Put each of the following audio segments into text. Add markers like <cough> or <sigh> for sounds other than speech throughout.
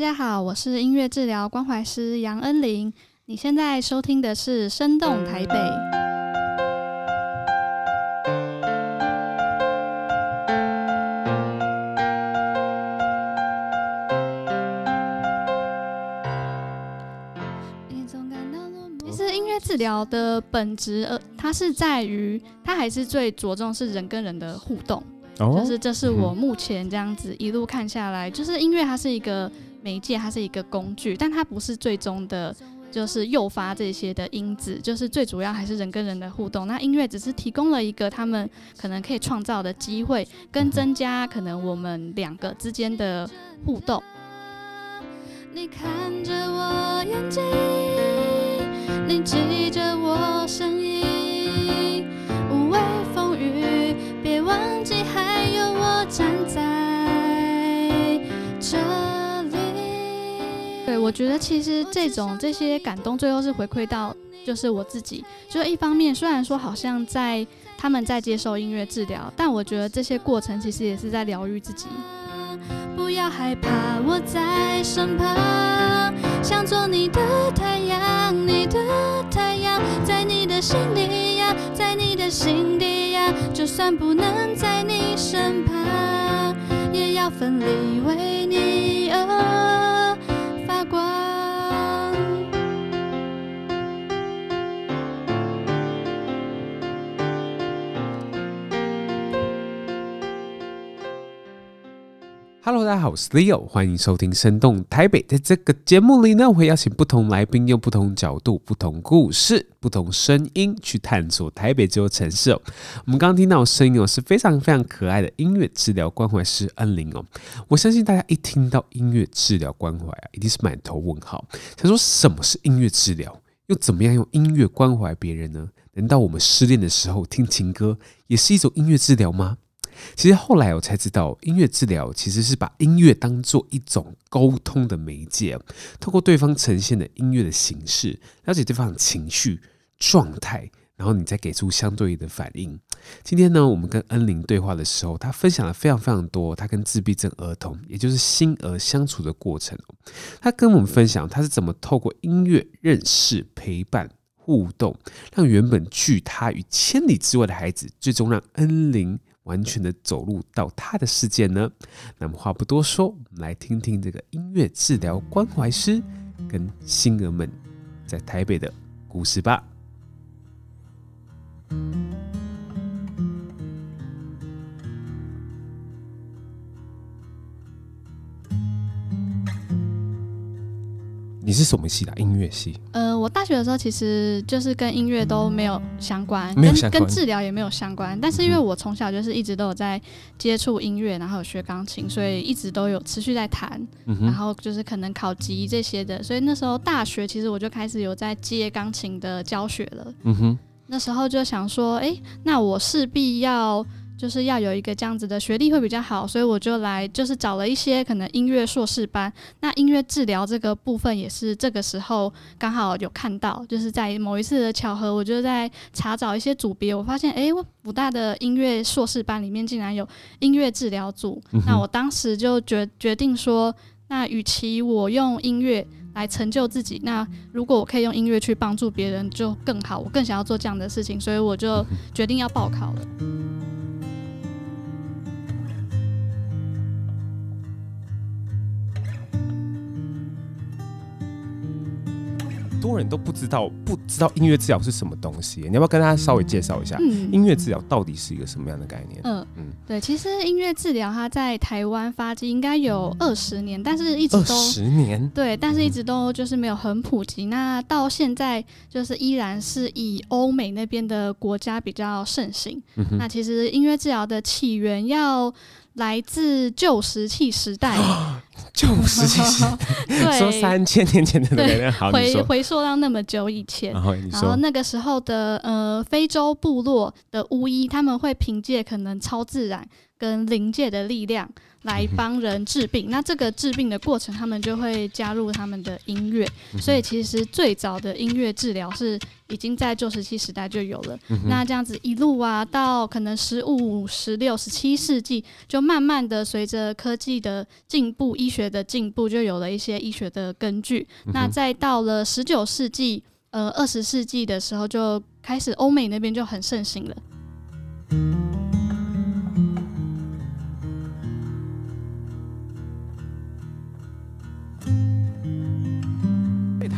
家好，我是音乐治疗关怀师杨恩玲。你现在收听的是《生动台北》。其实音乐治疗的本质，呃，它是在于，它还是最着重是人跟人的互动。哦，就是这是我目前这样子一路看下来，就是音乐它是一个媒介，它是一个工具，但它不是最终的。就是诱发这些的因子，就是最主要还是人跟人的互动。那音乐只是提供了一个他们可能可以创造的机会，跟增加可能我们两个之间的互动。你看着我眼睛，你记着我声音，我觉得其实这种这些感动，最后是回馈到就是我自己。就一方面，虽然说好像在他们在接受音乐治疗，但我觉得这些过程其实也是在疗愈自己。不要害怕，我在身旁，想做你的太阳，你的太阳，在你的心里呀，在你的心底呀，就算不能在你身旁，也要奋力为你而。Hello，大家好，我是 Leo，欢迎收听《生动台北》。在这个节目里呢，我会邀请不同来宾，用不同角度、不同故事、不同声音去探索台北这座城市哦。我们刚刚听到的声音哦，是非常非常可爱的音乐治疗关怀师恩玲哦。我相信大家一听到音乐治疗关怀啊，一定是满头问号，想说什么是音乐治疗？又怎么样用音乐关怀别人呢？难道我们失恋的时候听情歌也是一种音乐治疗吗？其实后来我才知道，音乐治疗其实是把音乐当做一种沟通的媒介，透过对方呈现的音乐的形式，了解对方的情绪状态，然后你再给出相对应的反应。今天呢，我们跟恩玲对话的时候，她分享了非常非常多她跟自闭症儿童，也就是心儿相处的过程。她跟我们分享她是怎么透过音乐认识、陪伴、互动，让原本拒她于千里之外的孩子，最终让恩玲。完全的走入到他的世界呢？那么话不多说，我们来听听这个音乐治疗关怀师跟星儿们在台北的故事吧。你是什么系的？音乐系？呃，我大学的时候其实就是跟音乐都没有相关，跟跟治疗也没有相关。但是因为我从小就是一直都有在接触音乐，然后有学钢琴，所以一直都有持续在弹。嗯、然后就是可能考级这些的，所以那时候大学其实我就开始有在接钢琴的教学了。嗯哼，那时候就想说，哎、欸，那我势必要。就是要有一个这样子的学历会比较好，所以我就来就是找了一些可能音乐硕士班。那音乐治疗这个部分也是这个时候刚好有看到，就是在某一次的巧合，我就在查找一些组别，我发现哎，我辅大的音乐硕士班里面竟然有音乐治疗组。嗯、那我当时就决决定说，那与其我用音乐来成就自己，那如果我可以用音乐去帮助别人就更好。我更想要做这样的事情，所以我就决定要报考了。多人都不知道，不知道音乐治疗是什么东西，你要不要跟大家稍微介绍一下？嗯，音乐治疗到底是一个什么样的概念？嗯嗯，对，其实音乐治疗它在台湾发迹应该有二十年，但是一直都十年，对，但是一直都就是没有很普及。嗯、那到现在就是依然是以欧美那边的国家比较盛行。嗯、那其实音乐治疗的起源要来自旧石器时代。<gasps> 旧石器时代，<laughs> <laughs> 对，说三千年前的那个好，回回溯到那么久以前，然后，然后那个时候的呃非洲部落的巫医，他们会凭借可能超自然跟灵界的力量。来帮人治病，那这个治病的过程，他们就会加入他们的音乐，所以其实最早的音乐治疗是已经在旧石器时代就有了。那这样子一路啊，到可能十五、十六、十七世纪，就慢慢的随着科技的进步、医学的进步，就有了一些医学的根据。嗯、那再到了十九世纪，呃，二十世纪的时候，就开始欧美那边就很盛行了。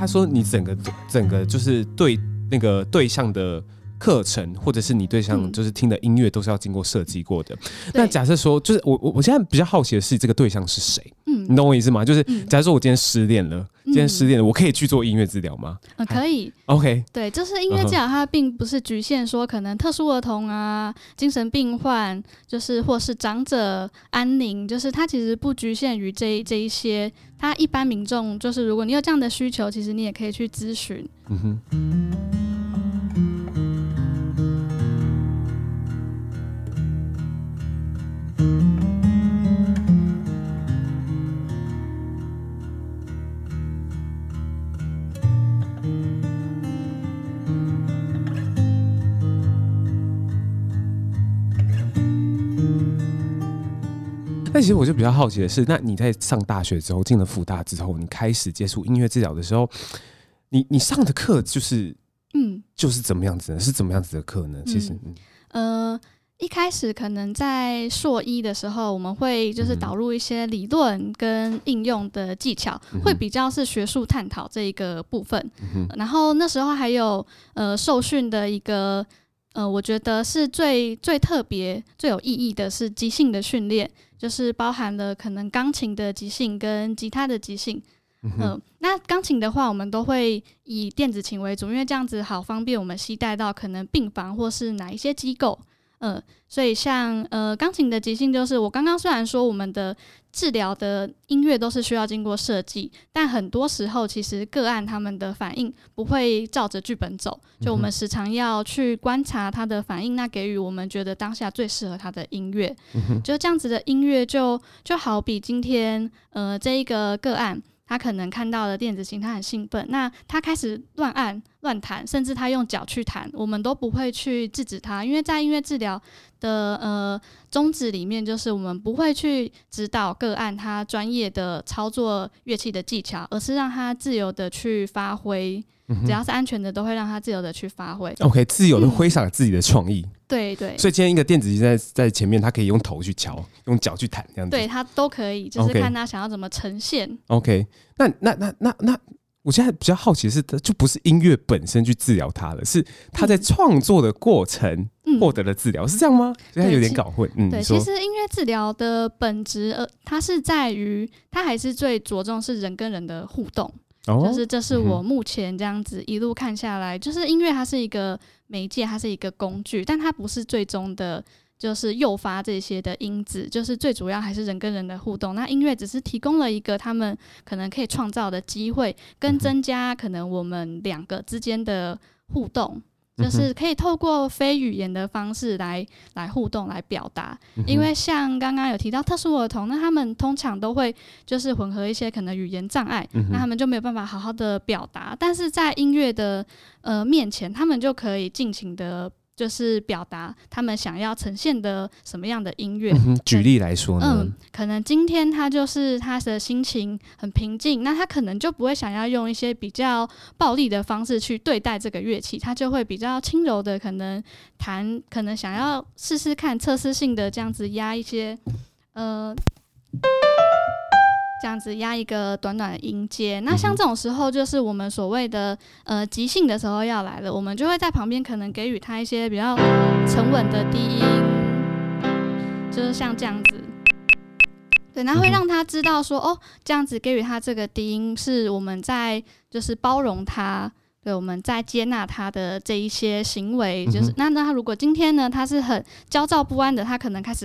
他说：“你整个整个就是对那个对象的课程，或者是你对象就是听的音乐，都是要经过设计过的。嗯、那假设说，就是我我我现在比较好奇的是，这个对象是谁？嗯，你懂我意思吗？就是假如说我今天失恋了，嗯、今天失恋了，我可以去做音乐治疗吗？嗯，可以。OK，对，就是音乐治疗，它并不是局限说可能特殊儿童啊、精神病患，就是或是长者安宁，就是它其实不局限于这这一些。它一般民众就是，如果你有这样的需求，其实你也可以去咨询。嗯哼。其实我就比较好奇的是，那你在上大学之后，进了复大之后，你开始接触音乐治疗的时候，你你上的课就是，嗯，就是怎么样子呢？是怎么样子的课呢？其实，嗯、呃，一开始可能在硕一的时候，我们会就是导入一些理论跟应用的技巧，嗯、会比较是学术探讨这一个部分。嗯、然后那时候还有呃受训的一个。呃，我觉得是最最特别、最有意义的是即兴的训练，就是包含了可能钢琴的即兴跟吉他的即兴。嗯、呃，那钢琴的话，我们都会以电子琴为主，因为这样子好方便我们携带到可能病房或是哪一些机构。嗯、呃，所以像呃钢琴的即兴，就是我刚刚虽然说我们的治疗的音乐都是需要经过设计，但很多时候其实个案他们的反应不会照着剧本走，就我们时常要去观察他的反应，那给予我们觉得当下最适合他的音乐，就这样子的音乐就就好比今天呃这一个个案。他可能看到了电子琴，他很兴奋，那他开始乱按乱弹，甚至他用脚去弹，我们都不会去制止他，因为在音乐治疗的呃宗旨里面，就是我们不会去指导个案他专业的操作乐器的技巧，而是让他自由的去发挥。只要是安全的，都会让他自由的去发挥。OK，自由的挥洒自己的创意。嗯、对对。所以今天一个电子琴在在前面，他可以用头去敲，用脚去弹，这样子。对，他都可以，就是看他想要怎么呈现。OK，那那那那那，我现在比较好奇的是，就不是音乐本身去治疗他了，是他在创作的过程获得了治疗，嗯、是这样吗？所以他有点搞混。嗯，对，其实音乐治疗的本质，呃，它是在于，它还是最着重是人跟人的互动。就是这是我目前这样子一路看下来，就是音乐它是一个媒介，它是一个工具，但它不是最终的，就是诱发这些的因子，就是最主要还是人跟人的互动。那音乐只是提供了一个他们可能可以创造的机会，跟增加可能我们两个之间的互动。就是可以透过非语言的方式来来互动、来表达，因为像刚刚有提到特殊儿童，那他们通常都会就是混合一些可能语言障碍，那他们就没有办法好好的表达，但是在音乐的呃面前，他们就可以尽情的。就是表达他们想要呈现的什么样的音乐。嗯。举例来说呢？嗯，可能今天他就是他的心情很平静，那他可能就不会想要用一些比较暴力的方式去对待这个乐器，他就会比较轻柔的可能弹，可能想要试试看测试性的这样子压一些，呃。这样子压一个短短的音阶，那像这种时候，就是我们所谓的呃即兴的时候要来了，我们就会在旁边可能给予他一些比较沉稳的低音，就是像这样子，对，那会让他知道说哦，这样子给予他这个低音是我们在就是包容他。对，我们在接纳他的这一些行为，就是、嗯、那那他如果今天呢，他是很焦躁不安的，他可能开始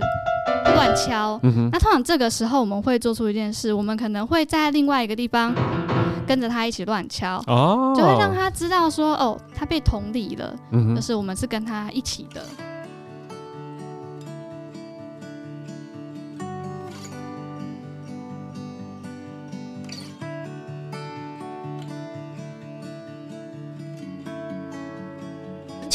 乱敲。嗯、那通常这个时候我们会做出一件事，我们可能会在另外一个地方跟着他一起乱敲，哦、就会让他知道说，哦，他被同理了，嗯、就是我们是跟他一起的。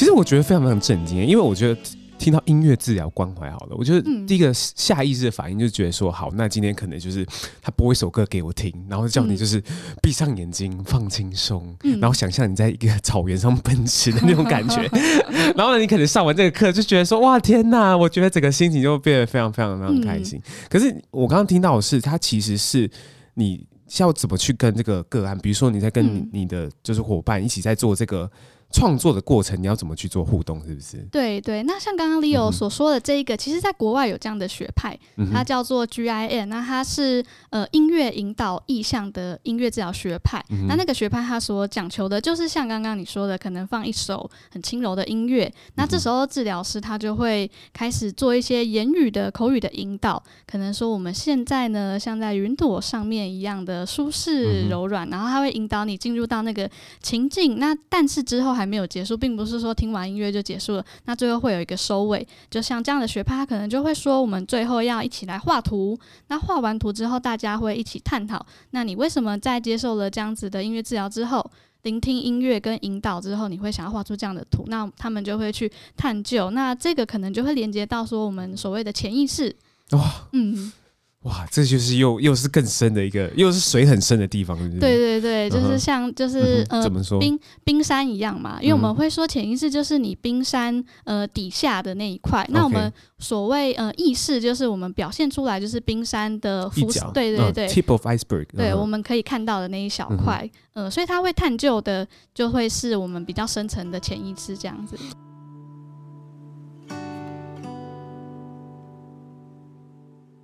其实我觉得非常非常震惊，因为我觉得听到音乐治疗关怀好了，我觉得第一个下意识的反应就是觉得说，好，那今天可能就是他播一首歌给我听，然后叫你就是闭上眼睛放轻松，嗯、然后想象你在一个草原上奔驰的那种感觉，<laughs> <laughs> 然后呢，你可能上完这个课就觉得说，哇，天哪，我觉得整个心情就变得非常非常非常开心。嗯、可是我刚刚听到的是，他其实是你要怎么去跟这个个案，比如说你在跟你你的就是伙伴一起在做这个。创作的过程，你要怎么去做互动？是不是？对对，那像刚刚 Leo 所说的这一个，嗯、其实在国外有这样的学派，它叫做 GIN，那它是呃音乐引导意向的音乐治疗学派。嗯、那那个学派它所讲求的就是像刚刚你说的，可能放一首很轻柔的音乐，那这时候治疗师他就会开始做一些言语的口语的引导，可能说我们现在呢像在云朵上面一样的舒适柔软，嗯、然后他会引导你进入到那个情境。那但是之后还还没有结束，并不是说听完音乐就结束了。那最后会有一个收尾，就像这样的学派，他可能就会说，我们最后要一起来画图。那画完图之后，大家会一起探讨。那你为什么在接受了这样子的音乐治疗之后，聆听音乐跟引导之后，你会想要画出这样的图？那他们就会去探究。那这个可能就会连接到说我们所谓的潜意识。哇，嗯。哇，这就是又又是更深的一个，又是水很深的地方？对对对，就是像就是、嗯、呃，怎么说？冰冰山一样嘛，因为我们会说潜意识就是你冰山呃底下的那一块。嗯、那我们所谓呃意识，就是我们表现出来就是冰山的浮，角对对对、嗯、，tip of iceberg，对，嗯、我们可以看到的那一小块，嗯，呃，所以它会探究的就会是我们比较深层的潜意识这样子。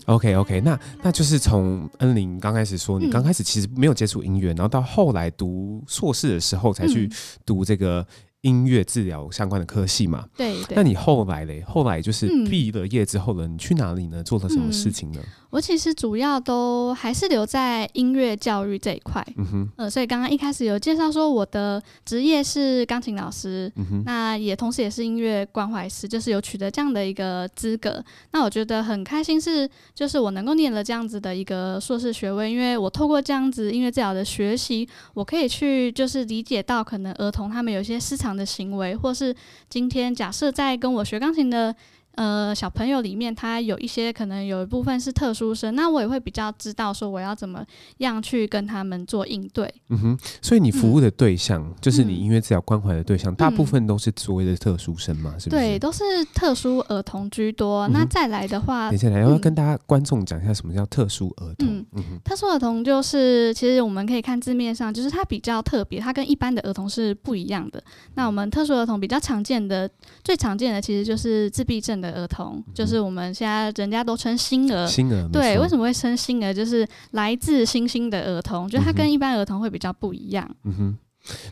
OK OK，那那就是从恩玲刚开始说，你刚开始其实没有接触音乐，嗯、然后到后来读硕士的时候才去读这个。音乐治疗相关的科系嘛，对，对。那你后来嘞？后来就是毕了业之后了，嗯、你去哪里呢？做了什么事情呢？我其实主要都还是留在音乐教育这一块。嗯哼。呃，所以刚刚一开始有介绍说我的职业是钢琴老师，嗯哼。那也同时也是音乐关怀师，就是有取得这样的一个资格。那我觉得很开心是，就是我能够念了这样子的一个硕士学位，因为我透过这样子音乐治疗的学习，我可以去就是理解到可能儿童他们有些失常。的行为，或是今天假设在跟我学钢琴的。呃，小朋友里面，他有一些可能有一部分是特殊生，那我也会比较知道说我要怎么样去跟他们做应对。嗯哼，所以你服务的对象，嗯、就是你音乐治疗关怀的对象，嗯、大部分都是所谓的特殊生嘛，是不是？对，都是特殊儿童居多。嗯、那再来的话，接下来要跟大家观众讲一下什么叫特殊儿童？嗯，嗯哼特殊儿童就是其实我们可以看字面上，就是它比较特别，它跟一般的儿童是不一样的。那我们特殊儿童比较常见的、最常见的其实就是自闭症的。儿童就是我们现在人家都称星儿，星儿对，为什么会称星儿？就是来自星星的儿童，就他跟一般儿童会比较不一样。嗯哼，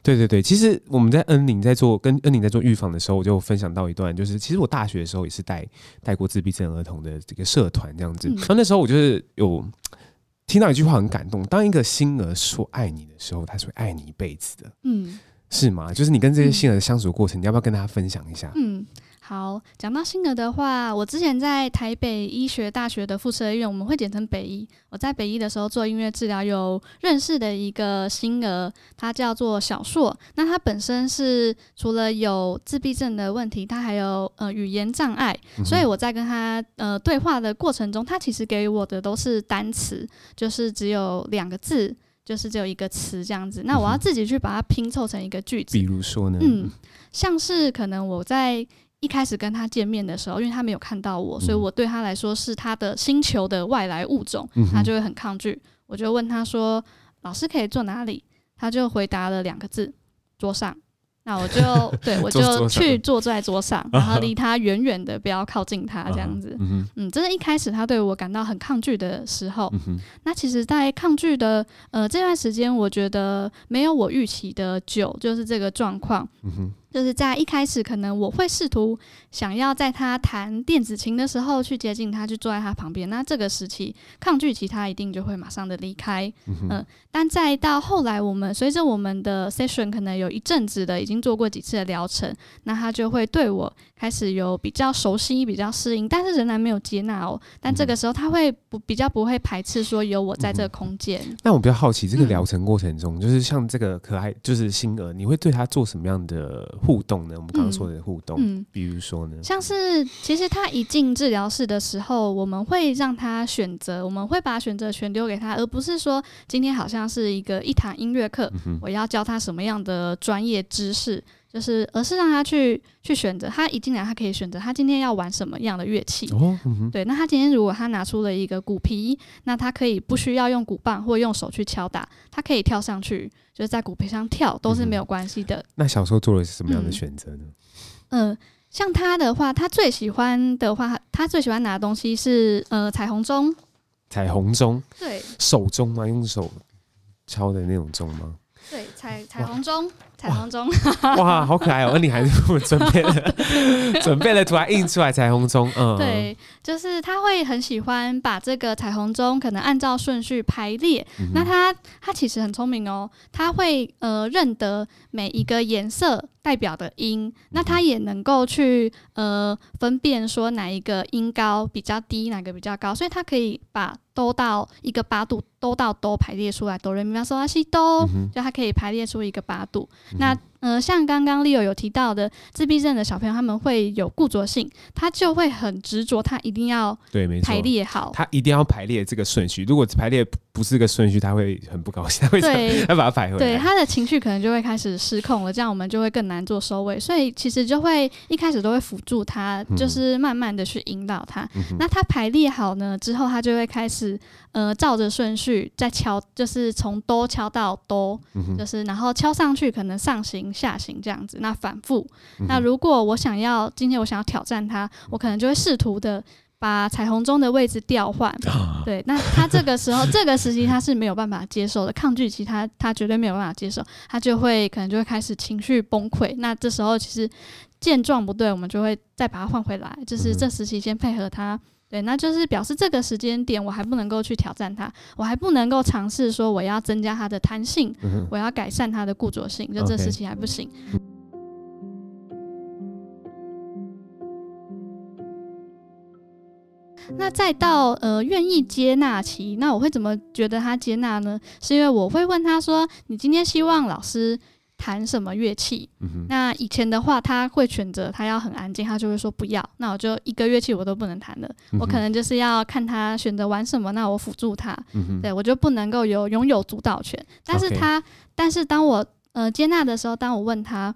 对对对，其实我们在恩宁在做跟恩宁在做预防的时候，我就分享到一段，就是其实我大学的时候也是带带过自闭症儿童的这个社团这样子。那、嗯、那时候我就是有听到一句话很感动，当一个星儿说爱你的时候，他是会爱你一辈子的。嗯，是吗？就是你跟这些星儿的相处的过程，嗯、你要不要跟大家分享一下？嗯。好，讲到星儿的话，我之前在台北医学大学的附设医院，我们会简称北医。我在北医的时候做音乐治疗，有认识的一个星儿，他叫做小硕。那他本身是除了有自闭症的问题，他还有呃语言障碍，嗯、所以我在跟他呃对话的过程中，他其实给我的都是单词，就是只有两个字，就是只有一个词这样子。那我要自己去把它拼凑成一个句子。比如说呢？嗯，像是可能我在。一开始跟他见面的时候，因为他没有看到我，所以我对他来说是他的星球的外来物种，嗯、他就会很抗拒。我就问他说：“老师可以坐哪里？”他就回答了两个字：“桌上。”那我就 <laughs> 对我就去坐在桌上，然后离他远远的，不要靠近他这样子。嗯哼，嗯，这是一开始他对我感到很抗拒的时候。嗯、那其实，在抗拒的呃这段时间，我觉得没有我预期的久，就是这个状况。嗯哼就是在一开始，可能我会试图想要在他弹电子琴的时候去接近他，去坐在他旁边。那这个时期抗拒其他，一定就会马上的离开。嗯、呃，但再到后来，我们随着我们的 session 可能有一阵子的已经做过几次的疗程，那他就会对我开始有比较熟悉、比较适应，但是仍然没有接纳哦。但这个时候他会不比较不会排斥说有我在这个空间。那我比较好奇，这个疗程过程中，嗯、就是像这个可爱就是星儿，你会对他做什么样的？互动呢？我们刚刚说的互动，嗯，比如说呢，像是其实他一进治疗室的时候，我们会让他选择，我们会把选择权留给他，而不是说今天好像是一个一堂音乐课，嗯，我要教他什么样的专业知识。就是，而是让他去去选择。他一进来，他可以选择他今天要玩什么样的乐器。哦嗯、对，那他今天如果他拿出了一个鼓皮，那他可以不需要用鼓棒或用手去敲打，他可以跳上去，就是在鼓皮上跳都是没有关系的、嗯。那小时候做了什么样的选择呢？嗯、呃，像他的话，他最喜欢的话，他最喜欢拿的东西是呃彩虹钟。彩虹钟，对，手钟吗？用手敲的那种钟吗？对，彩彩虹钟。彩虹钟，哇，好可爱哦！而你还是准备了，<laughs> 准备了图案印出来彩虹钟，嗯，对，就是他会很喜欢把这个彩虹钟可能按照顺序排列。嗯、那他他其实很聪明哦，他会呃认得每一个颜色代表的音，那他也能够去呃分辨说哪一个音高比较低，哪个比较高，所以他可以把哆到一个八度，哆到哆排列出来，哆来咪发嗦拉西哆，就它可以排列出一个八度。那呃，像刚刚 Leo 有提到的，自闭症的小朋友他们会有固着性，他就会很执着，他一定要对，没错，排列好，他一定要排列这个顺序。如果排列不是个顺序，他会很不高兴，他会对，他把它摆回来，对，他的情绪可能就会开始失控了，这样我们就会更难做收尾。所以其实就会一开始都会辅助他，就是慢慢的去引导他。嗯、那他排列好呢之后，他就会开始呃照着顺序再敲，就是从哆敲到哆，嗯，就是然后敲上去可能上行。下行这样子，那反复。那如果我想要今天我想要挑战它，我可能就会试图的把彩虹钟的位置调换。对，那他这个时候 <laughs> 这个时期他是没有办法接受的，抗拒期他他绝对没有办法接受，他就会可能就会开始情绪崩溃。那这时候其实见状不对，我们就会再把它换回来，就是这时期先配合他。对，那就是表示这个时间点我还不能够去挑战他，我还不能够尝试说我要增加他的弹性，嗯，我要改善他的固着性，就这时期还不行。那再到呃愿意接纳期，那我会怎么觉得他接纳呢？是因为我会问他说：“你今天希望老师？”弹什么乐器？嗯？那以前的话，他会选择他要很安静，他就会说不要。那我就一个乐器我都不能弹了，嗯，我可能就是要看他选择玩什么，那我辅助他。嗯、对我就不能够有拥有主导权。但是他但是当我呃接纳的时候，当我问他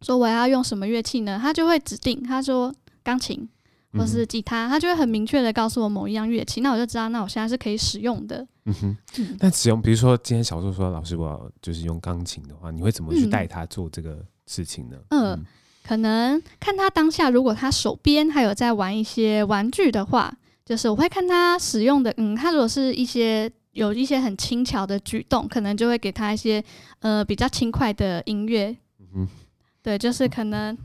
说我要用什么乐器呢？他就会指定，他说钢琴。或是吉他，他就会很明确的告诉我某一样乐器，那我就知道，那我现在是可以使用的。嗯哼，那使用，比如说今天小树说老师我要就是用钢琴的话，你会怎么去带他做这个事情呢？嗯，嗯可能看他当下，如果他手边还有在玩一些玩具的话，就是我会看他使用的，嗯，他如果是一些有一些很轻巧的举动，可能就会给他一些呃比较轻快的音乐。嗯哼，对，就是可能。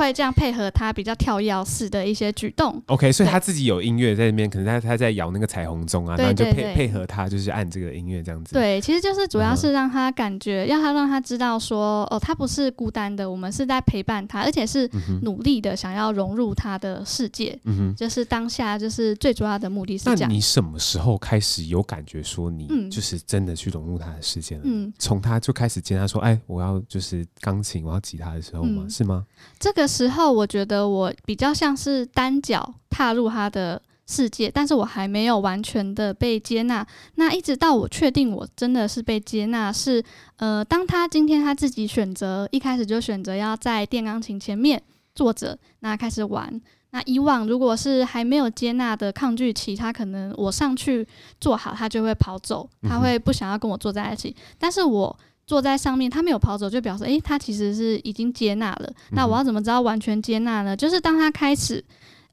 会这样配合他比较跳跃式的一些举动。OK，所以他自己有音乐在那边，可能他他在摇那个彩虹钟啊，然后就配配合他，就是按这个音乐这样子。对，其实就是主要是让他感觉，要他让他知道说，哦，他不是孤单的，我们是在陪伴他，而且是努力的想要融入他的世界。嗯哼，就是当下就是最主要的目的是这样。那你什么时候开始有感觉说你就是真的去融入他的世界了？嗯，从他就开始接他说，哎，我要就是钢琴，我要吉他的时候吗？嗯，是吗？这个时候，我觉得我比较像是单脚踏入他的世界，但是我还没有完全的被接纳。那一直到我确定我真的是被接纳，是呃，当他今天他自己选择一开始就选择要在电钢琴前面坐着，那开始玩。那以往如果是还没有接纳的抗拒期，他可能我上去坐好，他就会跑走，他会不想要跟我坐在一起。但是我坐在上面，他没有跑走，就表示诶、欸，他其实是已经接纳了、嗯。那我要怎么知道完全接纳呢？就是当他开始，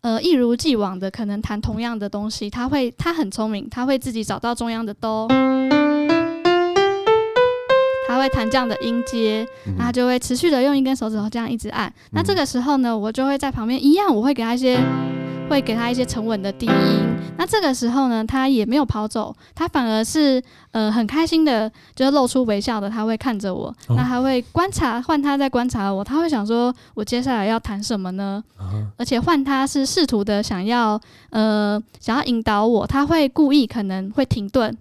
呃，一如既往的可能弹同样的东西，他会，他很聪明，他会自己找到中央的哆，他会弹这样的音阶，那他就会持续的用一根手指头这样一直按。那这个时候呢，我就会在旁边一样，我会给他一些。会给他一些沉稳的低音，那这个时候呢，他也没有跑走，他反而是呃很开心的，就是露出微笑的，他会看着我，那他会观察，换他在观察我，他会想说，我接下来要谈什么呢？而且换他是试图的想要呃想要引导我，他会故意可能会停顿。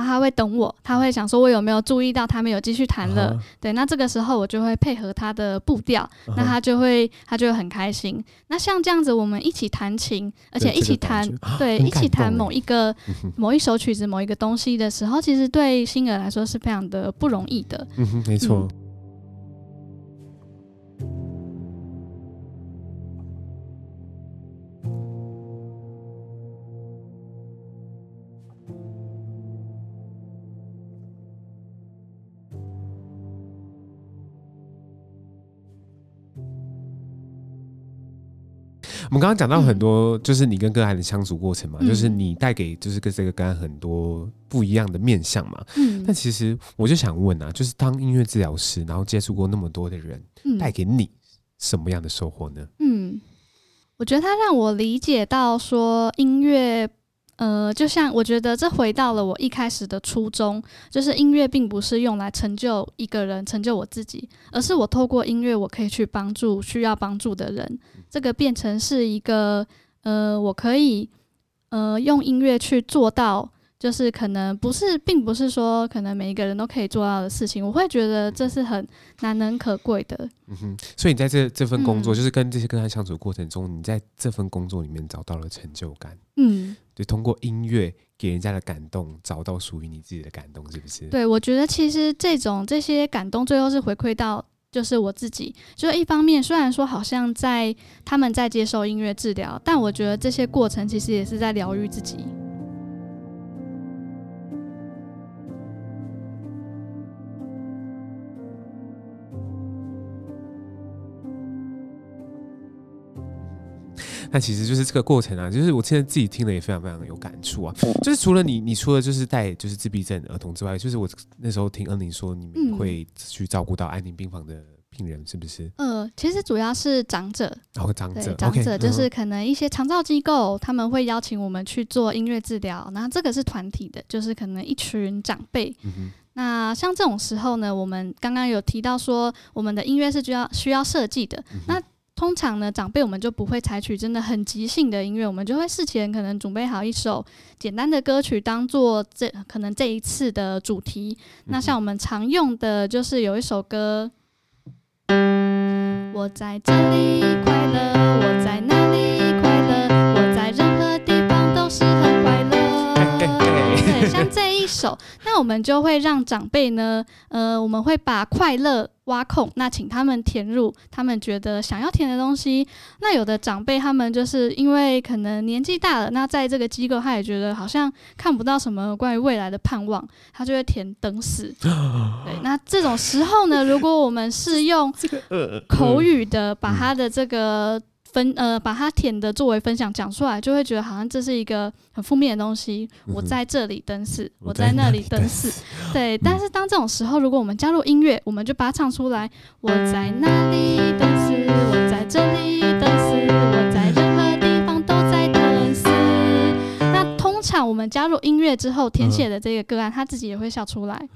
他会等我，他会想说我有没有注意到他们有继续弹了。Uh -huh. 对，那这个时候我就会配合他的步调，uh -huh. 那他就会他就会很开心。那像这样子，我们一起弹琴，而且一起弹，对，对，一起弹某一个某一首曲子、某一个东西的时候，其实对新儿来说是非常的不容易的。嗯哼，没错。嗯刚刚讲到很多，就是你跟个案的相处过程嘛，嗯、就是你带给就是跟这个个案很多不一样的面相嘛。嗯。但其实我就想问啊，就是当音乐治疗师，然后接触过那么多的人，带给你什么样的收获呢？嗯，我觉得他让我理解到说音乐。呃，就像我觉得这回到了我一开始的初衷，就是音乐并不是用来成就一个人、成就我自己，而是我透过音乐，我可以去帮助需要帮助的人。这个变成是一个呃，我可以呃用音乐去做到。就是可能不是，并不是说可能每一个人都可以做到的事情，我会觉得这是很难能可贵的。嗯哼，所以你在这这份工作，嗯、就是跟这些跟他相处的过程中，你在这份工作里面找到了成就感。嗯，就通过音乐给人家的感动，找到属于你自己的感动，是不是？对，我觉得其实这种这些感动，最后是回馈到就是我自己。就是一方面，虽然说好像在他们在接受音乐治疗，但我觉得这些过程其实也是在疗愈自己。那其实就是这个过程啊，就是我现在自己听了也非常非常有感触啊。就是除了你，你除了就是带就是自闭症儿童之外，就是我那时候听恩宁说，你们会去照顾到安宁病房的病人，是不是？呃，其实主要是长者，然哦，长者，长者就是可能一些长照机构，他们会邀请我们去做音乐治疗，然后这个是团体的，就是可能一群长辈。嗯，那像这种时候呢，我们刚刚有提到说，我们的音乐是需要需要设计的，嗯，那。通常呢，长辈我们就不会采取真的很即兴的音乐，我们就会事前可能准备好一首简单的歌曲，当做这可能这一次的主题。那像我们常用的就是有一首歌，我在这里快乐，我在那里那我们就会让长辈呢，呃，我们会把快乐。挖空，那请他们填入他们觉得想要填的东西。那有的长辈他们就是因为可能年纪大了，那在这个机构他也觉得好像看不到什么关于未来的盼望，他就会填等死。<laughs> 对，那这种时候呢，如果我们是用 <laughs> 口语的把他的这个。分呃，把它填的作为分享讲出来，就会觉得好像这是一个很负面的东西。嗯、我在这里等死，我在那里等死。对、嗯，但是当这种时候，如果我们加入音乐，我们就把它唱出来。我在那里等死，我在这里我们加入音乐之后，填写的这个个案，他自己也会笑出来，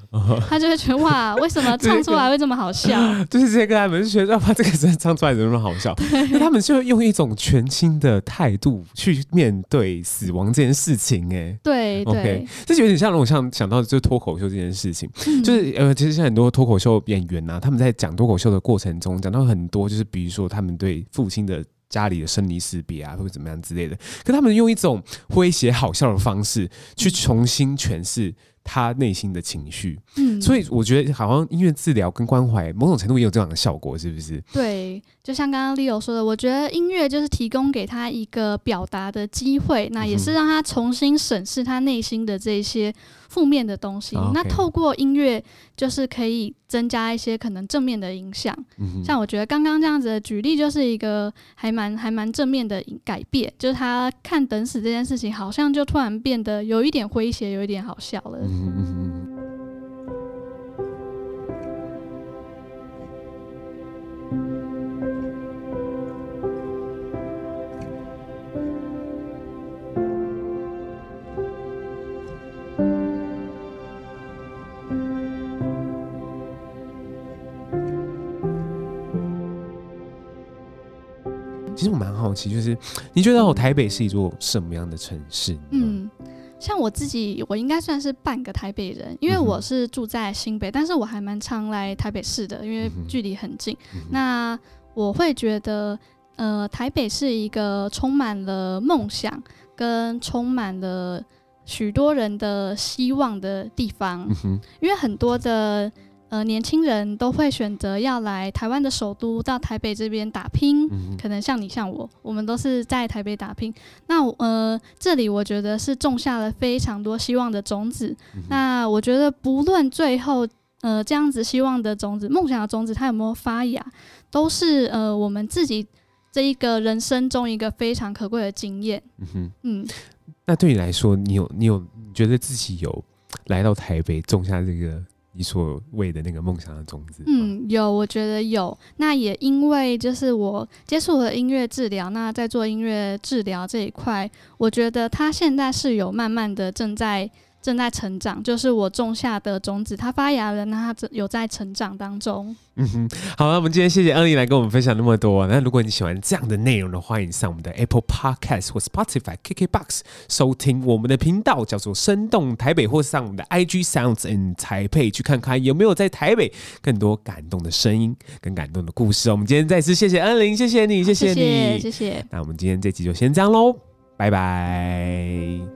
他就会觉得哇，<laughs> 为什么唱出来会这么好笑？<laughs> 就是这些个案们就觉得，哇，这个真的唱出来怎么那么好笑？那他们就。用一种全新的态度去面对死亡这件事情，哎，对，OK，这就有点像我像想到就是脱口秀这件事情，嗯、就是呃，其实现在很多脱口秀演员呐、啊，他们在讲脱口秀的过程中，讲到很多就是比如说他们对父亲的家里的生离死别啊，或者怎么样之类的，可他们用一种诙谐好笑的方式去重新诠释。他内心的情绪，嗯，所以我觉得好像音乐治疗跟关怀，某种程度也有这样的效果，是不是？对，就像刚刚 Leo 说的，我觉得音乐就是提供给他一个表达的机会，那也是让他重新审视他内心的这些负面的东西。那透过音乐，就是可以增加一些可能正面的影响。嗯、像我觉得刚刚这样子的举例，就是一个还蛮还蛮正面的改变，就是他看等死这件事情，好像就突然变得有一点诙谐，有一点好笑了。嗯奇，就是你觉得我台北是一座什么样的城市？嗯。像我自己，我应该算是半个台北人，因为我是住在新北，嗯、但是我还蛮常来台北市的，因为距离很近。嗯、那我会觉得，呃，台北是一个充满了梦想跟充满了许多人的希望的地方，嗯、因为很多的。呃，年轻人都会选择要来台湾的首都，到台北这边打拼。嗯、可能像你像我，我们都是在台北打拼。那呃，这里我觉得是种下了非常多希望的种子。嗯、那我觉得不论最后呃这样子希望的种子、梦想的种子它有没有发芽，都是呃我们自己这一个人生中一个非常可贵的经验。嗯哼，嗯。那对你来说，你有你有你觉得自己有来到台北种下这个？你所谓的那个梦想的种子，嗯，有，我觉得有。那也因为就是我接触了音乐治疗，那在做音乐治疗这一块，我觉得他现在是有慢慢的正在。正在成长，就是我种下的种子，它发芽了，那它有在成长当中。嗯哼，好，那我们今天谢谢恩玲来跟我们分享那么多。那如果你喜欢这样的内容的话，欢迎上我们的 Apple Podcast 或 Spotify、KKBox 收听我们的频道，叫做生动台北，或上我们的 IG Sounds in Taipei 去看看有没有在台北更多感动的声音跟感动的故事。我们今天再次谢谢恩玲，谢谢你，谢谢你，谢谢。谢谢。那我们今天这集就先这样喽，拜拜。